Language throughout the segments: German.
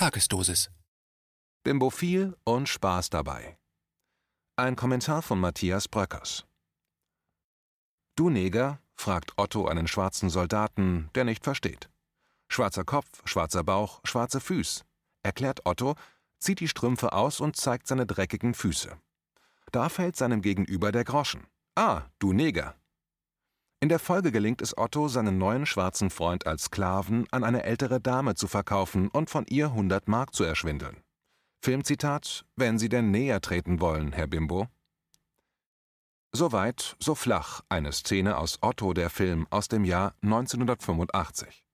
Tagesdosis. Bimbophil und Spaß dabei. Ein Kommentar von Matthias Bröckers. Du Neger? fragt Otto einen schwarzen Soldaten, der nicht versteht. Schwarzer Kopf, schwarzer Bauch, schwarze Füß, erklärt Otto, zieht die Strümpfe aus und zeigt seine dreckigen Füße. Da fällt seinem Gegenüber der Groschen. Ah, du Neger. In der Folge gelingt es Otto, seinen neuen schwarzen Freund als Sklaven an eine ältere Dame zu verkaufen und von ihr 100 Mark zu erschwindeln. Filmzitat: Wenn Sie denn näher treten wollen, Herr Bimbo. So weit, so flach eine Szene aus Otto der Film aus dem Jahr 1985.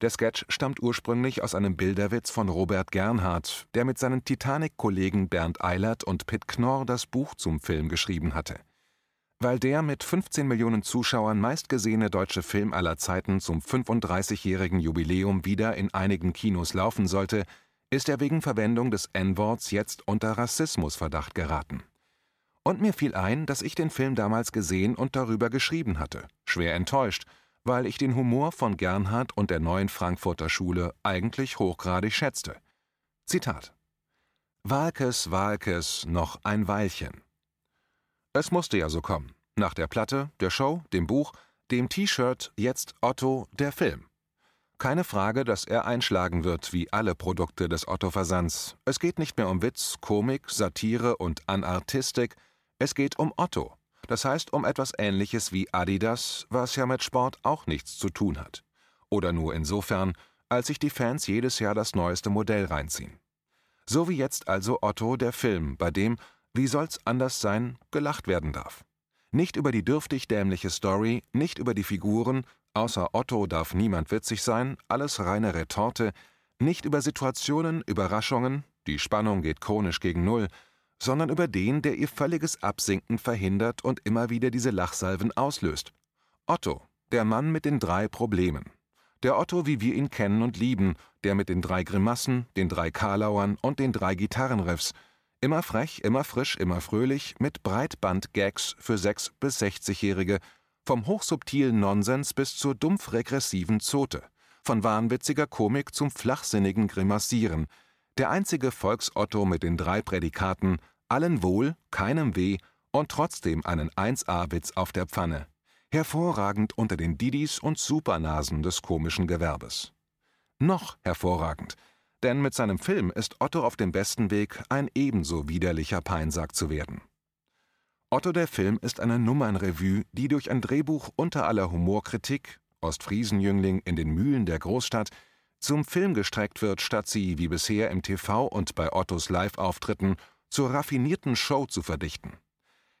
Der Sketch stammt ursprünglich aus einem Bilderwitz von Robert Gernhardt, der mit seinen Titanic-Kollegen Bernd Eilert und Pitt Knorr das Buch zum Film geschrieben hatte. Weil der mit 15 Millionen Zuschauern meistgesehene deutsche Film aller Zeiten zum 35-jährigen Jubiläum wieder in einigen Kinos laufen sollte, ist er wegen Verwendung des N-Worts jetzt unter Rassismusverdacht geraten. Und mir fiel ein, dass ich den Film damals gesehen und darüber geschrieben hatte, schwer enttäuscht, weil ich den Humor von Gernhardt und der neuen Frankfurter Schule eigentlich hochgradig schätzte. Zitat Walkes, Walkes, noch ein Weilchen. Es musste ja so kommen. Nach der Platte, der Show, dem Buch, dem T-Shirt, jetzt Otto, der Film. Keine Frage, dass er einschlagen wird wie alle Produkte des Otto-Versands. Es geht nicht mehr um Witz, Komik, Satire und Anartistik, es geht um Otto. Das heißt um etwas Ähnliches wie Adidas, was ja mit Sport auch nichts zu tun hat. Oder nur insofern, als sich die Fans jedes Jahr das neueste Modell reinziehen. So wie jetzt also Otto der Film, bei dem, wie soll's anders sein, gelacht werden darf. Nicht über die dürftig dämliche Story, nicht über die Figuren, Außer Otto darf niemand witzig sein, alles reine Retorte, nicht über Situationen, Überraschungen, die Spannung geht chronisch gegen Null, sondern über den, der ihr völliges Absinken verhindert und immer wieder diese Lachsalven auslöst. Otto, der Mann mit den drei Problemen. Der Otto, wie wir ihn kennen und lieben, der mit den drei Grimassen, den drei Karlauern und den drei Gitarrenriffs, immer frech, immer frisch, immer fröhlich, mit Breitband-Gags für 6- bis 60-Jährige, vom hochsubtilen Nonsens bis zur dumpf-regressiven Zote, von wahnwitziger Komik zum flachsinnigen Grimassieren, der einzige Volksotto mit den drei Prädikaten allen wohl, keinem weh und trotzdem einen 1A-Witz auf der Pfanne. Hervorragend unter den Didis und Supernasen des komischen Gewerbes. Noch hervorragend, denn mit seinem Film ist Otto auf dem besten Weg, ein ebenso widerlicher Peinsack zu werden. Otto der Film ist eine Nummernrevue, die durch ein Drehbuch unter aller Humorkritik, Ostfriesenjüngling in den Mühlen der Großstadt, zum Film gestreckt wird, statt sie wie bisher im TV und bei Ottos Live-Auftritten zur raffinierten Show zu verdichten.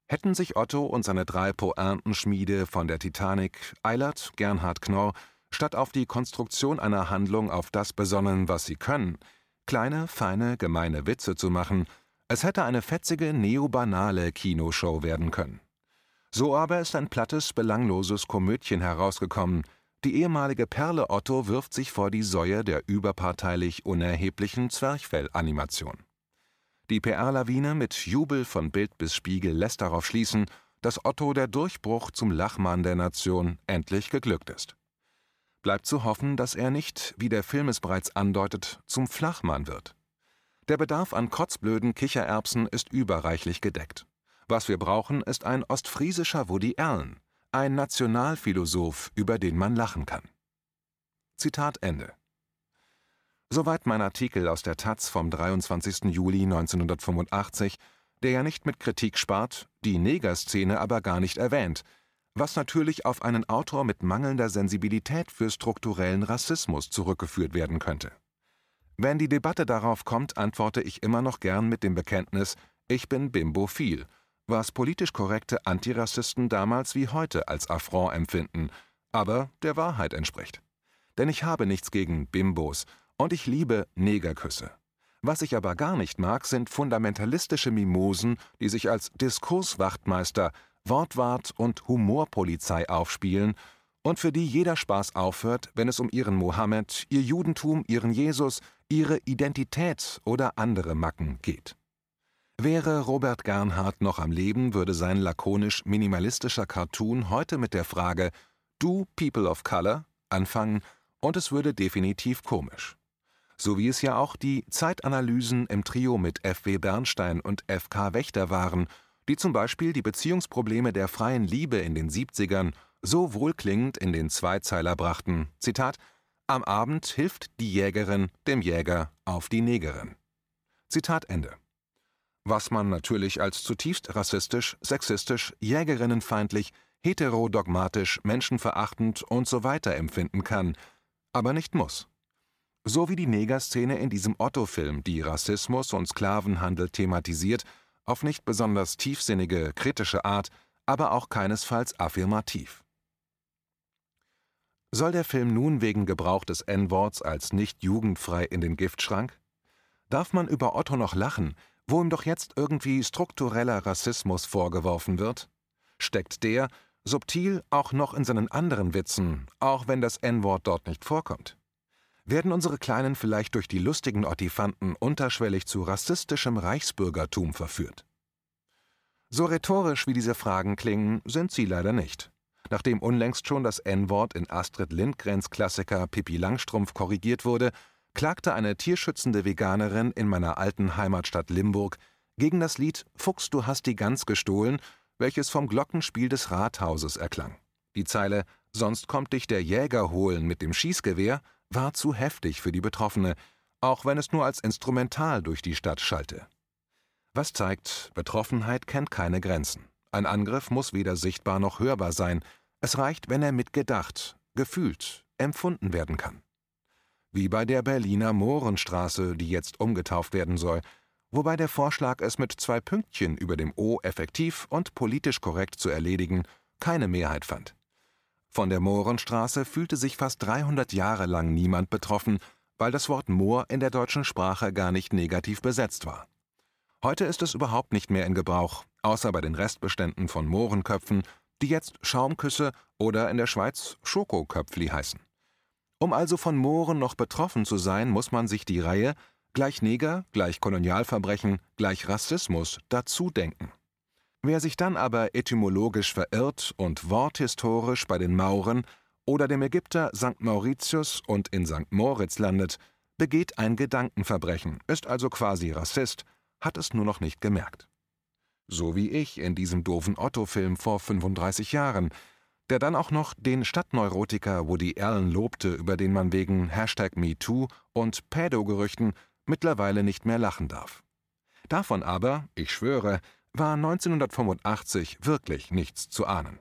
Hätten sich Otto und seine drei Pointenschmiede von der Titanic, Eilert, Gernhard Knorr, statt auf die Konstruktion einer Handlung auf das besonnen, was sie können, kleine, feine, gemeine Witze zu machen, es hätte eine fetzige, neobanale Kinoshow werden können. So aber ist ein plattes, belangloses Komödchen herausgekommen. Die ehemalige Perle Otto wirft sich vor die Säue der überparteilich unerheblichen Zwerchfell-Animation. Die PR-Lawine mit Jubel von Bild bis Spiegel lässt darauf schließen, dass Otto der Durchbruch zum Lachmann der Nation endlich geglückt ist. Bleibt zu hoffen, dass er nicht, wie der Film es bereits andeutet, zum Flachmann wird. Der Bedarf an kotzblöden Kichererbsen ist überreichlich gedeckt. Was wir brauchen, ist ein ostfriesischer Woody Allen, ein Nationalphilosoph, über den man lachen kann. Zitat Ende. Soweit mein Artikel aus der Taz vom 23. Juli 1985, der ja nicht mit Kritik spart, die Negerszene aber gar nicht erwähnt, was natürlich auf einen Autor mit mangelnder Sensibilität für strukturellen Rassismus zurückgeführt werden könnte. Wenn die Debatte darauf kommt, antworte ich immer noch gern mit dem Bekenntnis, ich bin bimbophil, was politisch korrekte Antirassisten damals wie heute als Affront empfinden, aber der Wahrheit entspricht. Denn ich habe nichts gegen Bimbos und ich liebe Negerküsse. Was ich aber gar nicht mag, sind fundamentalistische Mimosen, die sich als Diskurswachtmeister, Wortwart und Humorpolizei aufspielen und für die jeder Spaß aufhört, wenn es um ihren Mohammed, ihr Judentum, ihren Jesus, ihre Identität oder andere Macken geht. Wäre Robert Gernhardt noch am Leben, würde sein lakonisch minimalistischer Cartoon heute mit der Frage Do People of Color anfangen und es würde definitiv komisch. So wie es ja auch die Zeitanalysen im Trio mit F.W. Bernstein und F.K. Wächter waren, die zum Beispiel die Beziehungsprobleme der freien Liebe in den 70ern so wohlklingend in den Zweizeiler brachten: Zitat: Am Abend hilft die Jägerin dem Jäger auf die Negerin. Zitat Ende. Was man natürlich als zutiefst rassistisch, sexistisch, jägerinnenfeindlich, heterodogmatisch, menschenverachtend und so weiter empfinden kann, aber nicht muss. So wie die Negerszene in diesem Otto-Film, die Rassismus und Sklavenhandel thematisiert, auf nicht besonders tiefsinnige, kritische Art, aber auch keinesfalls affirmativ. Soll der Film nun wegen Gebrauch des N-Worts als nicht jugendfrei in den Giftschrank? Darf man über Otto noch lachen, wo ihm doch jetzt irgendwie struktureller Rassismus vorgeworfen wird? Steckt der, subtil auch noch in seinen anderen Witzen, auch wenn das N-Wort dort nicht vorkommt? Werden unsere Kleinen vielleicht durch die lustigen Ottifanten unterschwellig zu rassistischem Reichsbürgertum verführt? So rhetorisch wie diese Fragen klingen, sind sie leider nicht. Nachdem unlängst schon das N-Wort in Astrid Lindgrens Klassiker Pippi Langstrumpf korrigiert wurde, klagte eine tierschützende Veganerin in meiner alten Heimatstadt Limburg gegen das Lied Fuchs, du hast die Gans gestohlen, welches vom Glockenspiel des Rathauses erklang. Die Zeile Sonst kommt dich der Jäger holen mit dem Schießgewehr war zu heftig für die Betroffene, auch wenn es nur als Instrumental durch die Stadt schallte. Was zeigt, Betroffenheit kennt keine Grenzen. Ein Angriff muss weder sichtbar noch hörbar sein, es reicht, wenn er mitgedacht, gefühlt, empfunden werden kann. Wie bei der Berliner Mohrenstraße, die jetzt umgetauft werden soll, wobei der Vorschlag, es mit zwei Pünktchen über dem O effektiv und politisch korrekt zu erledigen, keine Mehrheit fand. Von der Mohrenstraße fühlte sich fast 300 Jahre lang niemand betroffen, weil das Wort Moor in der deutschen Sprache gar nicht negativ besetzt war. Heute ist es überhaupt nicht mehr in Gebrauch, außer bei den Restbeständen von Mohrenköpfen, die jetzt Schaumküsse oder in der Schweiz Schokoköpfli heißen. Um also von Mooren noch betroffen zu sein, muss man sich die Reihe gleich Neger, gleich Kolonialverbrechen, gleich Rassismus dazu denken. Wer sich dann aber etymologisch verirrt und worthistorisch bei den Mauren oder dem Ägypter St. Mauritius und in St. Moritz landet, begeht ein Gedankenverbrechen, ist also quasi Rassist, hat es nur noch nicht gemerkt. So wie ich in diesem doofen Otto-Film vor 35 Jahren, der dann auch noch den Stadtneurotiker Woody Allen lobte, über den man wegen Hashtag MeToo und Pädo-Gerüchten mittlerweile nicht mehr lachen darf. Davon aber, ich schwöre, war 1985 wirklich nichts zu ahnen.